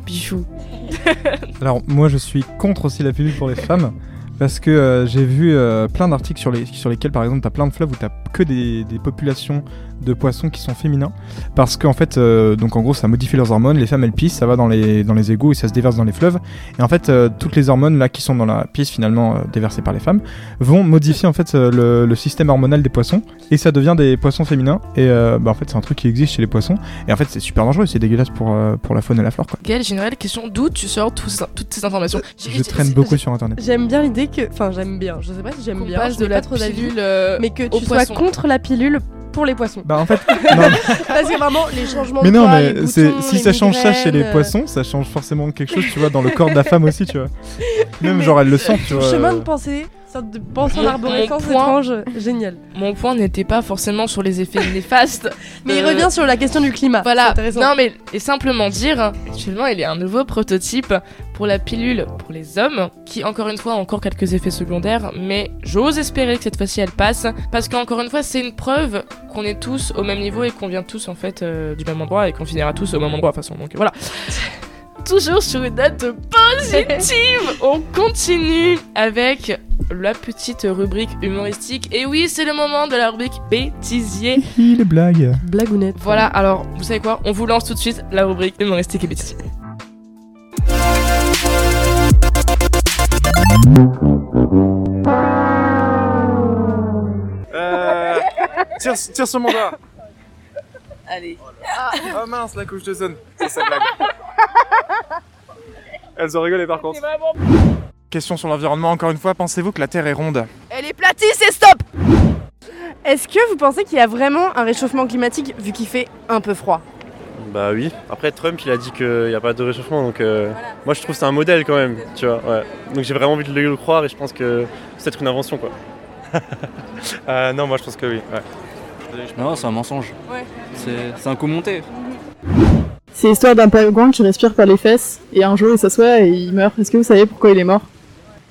Bijou. Alors moi je suis contre aussi la pilule pour les femmes parce que euh, j'ai vu euh, plein d'articles sur, les, sur lesquels par exemple tu as plein de fleuves où tu que des populations de poissons qui sont féminins parce qu'en fait euh, donc en gros ça modifie leurs hormones les femmes elles pissent ça va dans les, dans les égouts et ça se déverse dans les fleuves et en fait euh, toutes les hormones là qui sont dans la pisse finalement euh, déversées par les femmes vont modifier en fait euh, le, le système hormonal des poissons et ça devient des poissons féminins et euh, bah, en fait c'est un truc qui existe chez les poissons et en fait c'est super dangereux c'est dégueulasse pour, euh, pour la faune et la flore quoi. Gaël, j'ai une réelle question. D'où tu sors tout ça- toutes ces informations? Je traîne beaucoup sur internet J'aime bien l'idée que. Enfin, j'aime bien. Je sais pas si j'aime bien. passe de la pas trop d'avis, pilule, euh, mais que tu sois poisson. contre la pilule pour les poissons. Bah en fait, non. Parce que vraiment, les changements Mais de non, poids, mais les boutons, si les ça change ça chez les euh, poissons, ça change forcément quelque chose, tu vois, dans le corps de la femme aussi, tu vois. Même mais genre elle le sent, tu vois. chemin de pensée, sorte de pensée Mon- d'arborescence étrange, génial. Mon point n'était pas forcément sur les effets néfastes. Mais il de- revient sur la question du climat. Voilà. intéressant. Non, mais et simplement dire, actuellement, il y a un nouveau prototype pour la pilule pour les hommes, qui encore une fois a encore quelques effets secondaires, mais j'ose espérer que cette fois-ci elle passe, parce qu'encore une fois, c'est une preuve qu'on est tous au même niveau et qu'on vient tous en fait euh, du même endroit et qu'on finira tous au même endroit de toute façon. Donc voilà. Toujours sur une note positive, on continue avec la petite rubrique humoristique. Et oui, c'est le moment de la rubrique bêtisier. Les blagues. Blagounette. Voilà, alors vous savez quoi? On vous lance tout de suite la rubrique humoristique et bêtisier. Euh, tire, tire sur mon doigt. Allez. Oh mince, la couche de zone. C'est ça blague. Elles ont rigolé par contre. Question sur l'environnement, encore une fois, pensez-vous que la Terre est ronde Elle est platisse et stop Est-ce que vous pensez qu'il y a vraiment un réchauffement climatique vu qu'il fait un peu froid? Bah oui. Après, Trump, il a dit qu'il n'y a pas de réchauffement, donc euh, moi je trouve que c'est un modèle quand même, tu vois. Ouais. Donc j'ai vraiment envie de le croire et je pense que c'est peut-être une invention, quoi. Euh, non, moi je pense que oui. ouais. Non, c'est un mensonge. Ouais. C'est c'est un coup monté. C'est l'histoire d'un pingouin qui respire par les fesses et un jour il s'assoit et il meurt. Est-ce que vous savez pourquoi il est mort?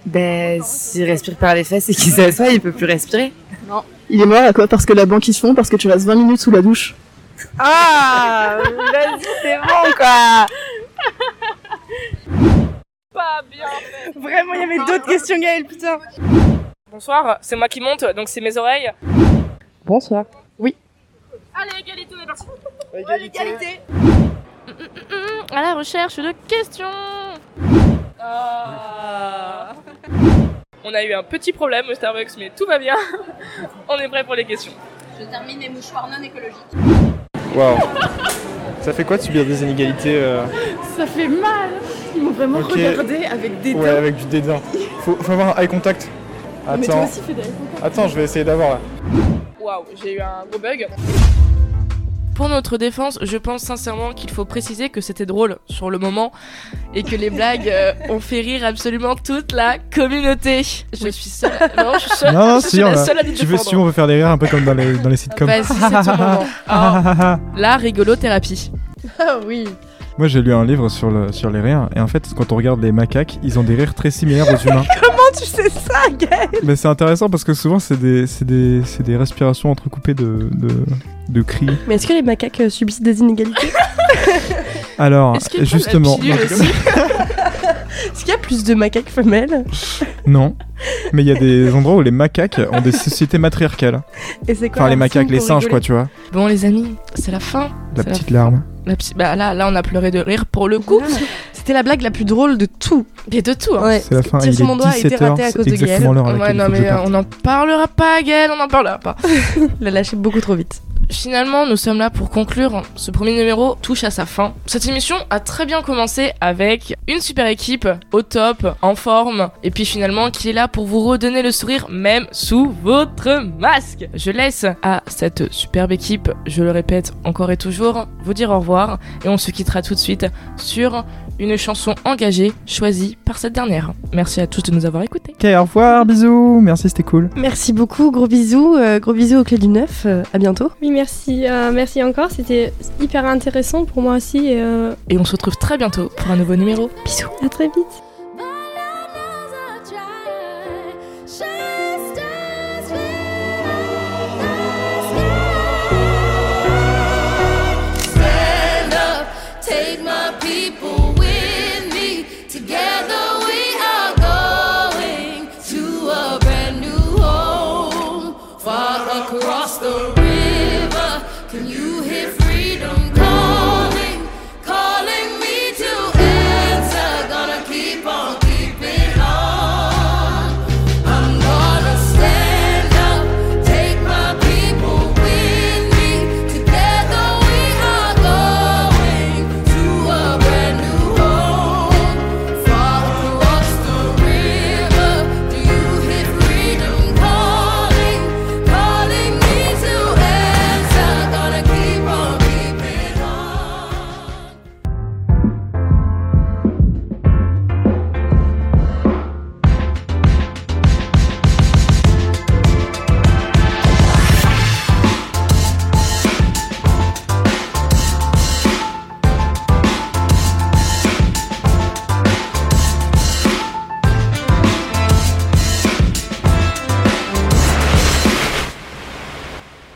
Ben, s'il respire par les fesses et qu'il s'assoit, il peut plus respirer. Non. Il est mort à quoi? Parce que la banque ils se font, parce que tu restes 20 minutes sous la douche. Ah Vas-y, c'est bon quoi Pas bien fait. Vraiment, il y avait d'autres questions, Gaël, putain. Bonsoir, c'est moi qui monte, donc c'est mes oreilles. Bonsoir. Oui. Allez, égalité, on est parti. Égalité. À la recherche de questions. Ah. On a eu un petit problème au Starbucks, mais tout va bien. On est prêt pour les questions. Je termine mes mouchoirs non écologiques. Waouh. Ça fait quoi de subir des inégalités euh, Ça fait mal. Ils m'ont vraiment regardé avec des Ouais, avec du dédain. Faut, faut avoir un eye contact. Mais toi Attends. aussi fais des eye contact. Attends, je vais essayer d'avoir là. Waouh, j'ai eu un gros bug. Pour notre défense, je pense sincèrement qu'il faut préciser que c'était drôle sur le moment et que les blagues euh, ont fait rire absolument toute la communauté. Je suis seule. Non, je suis seule. Non, non, je si, suis on la a- seule à tu veux, si on veut faire des rires un peu comme dans les, dans les sitcoms. Vas-y, c'est ton moment. La rigolothérapie. Ah oui. Moi j'ai lu un livre sur, le, sur les rires, et en fait, quand on regarde les macaques, ils ont des rires très similaires aux humains. Comment tu sais ça, Gaël? Mais c'est intéressant parce que souvent c'est des, c'est des, c'est des respirations entrecoupées de, de, de cris. Mais est-ce que les macaques euh, subissent des inégalités? Alors, justement. Est-ce qu'il y a plus de macaques femelles? Non. Mais il y a des endroits où les macaques ont des sociétés matriarcales. Et c'est quoi Enfin, les macaques, les singes, rigoler? quoi, tu vois. Bon, les amis, c'est la fin. La petite fin. larme. La psy- Bah là, là, on a pleuré de rire pour le coup. C'était la blague la plus drôle de tout. Et de tout. Hein. Ouais. C'est la fin. Tire Il sur mon doigt a été 17 heures, raté à cause de Gaël. exactement l'heure à laquelle Ouais, il non, faut que mais je euh, parte. on n'en parlera pas, Gaël, on n'en parlera pas. l'a lâché beaucoup trop vite. Finalement, nous sommes là pour conclure. Ce premier numéro touche à sa fin. Cette émission a très bien commencé avec une super équipe au top, en forme, et puis finalement qui est là pour vous redonner le sourire même sous votre masque. Je laisse à cette superbe équipe, je le répète encore et toujours, vous dire au revoir et on se quittera tout de suite sur une chanson engagée choisie par cette dernière. Merci à tous de nous avoir écoutés. Ok, au revoir, bisous. Merci, c'était cool. Merci beaucoup, gros bisous, euh, gros bisous aux clés du neuf, euh, à bientôt. Oui, merci, euh, merci encore. C'était hyper intéressant pour moi aussi. Et, euh, Et on se retrouve très bientôt pour un nouveau numéro. Bisous. à très vite.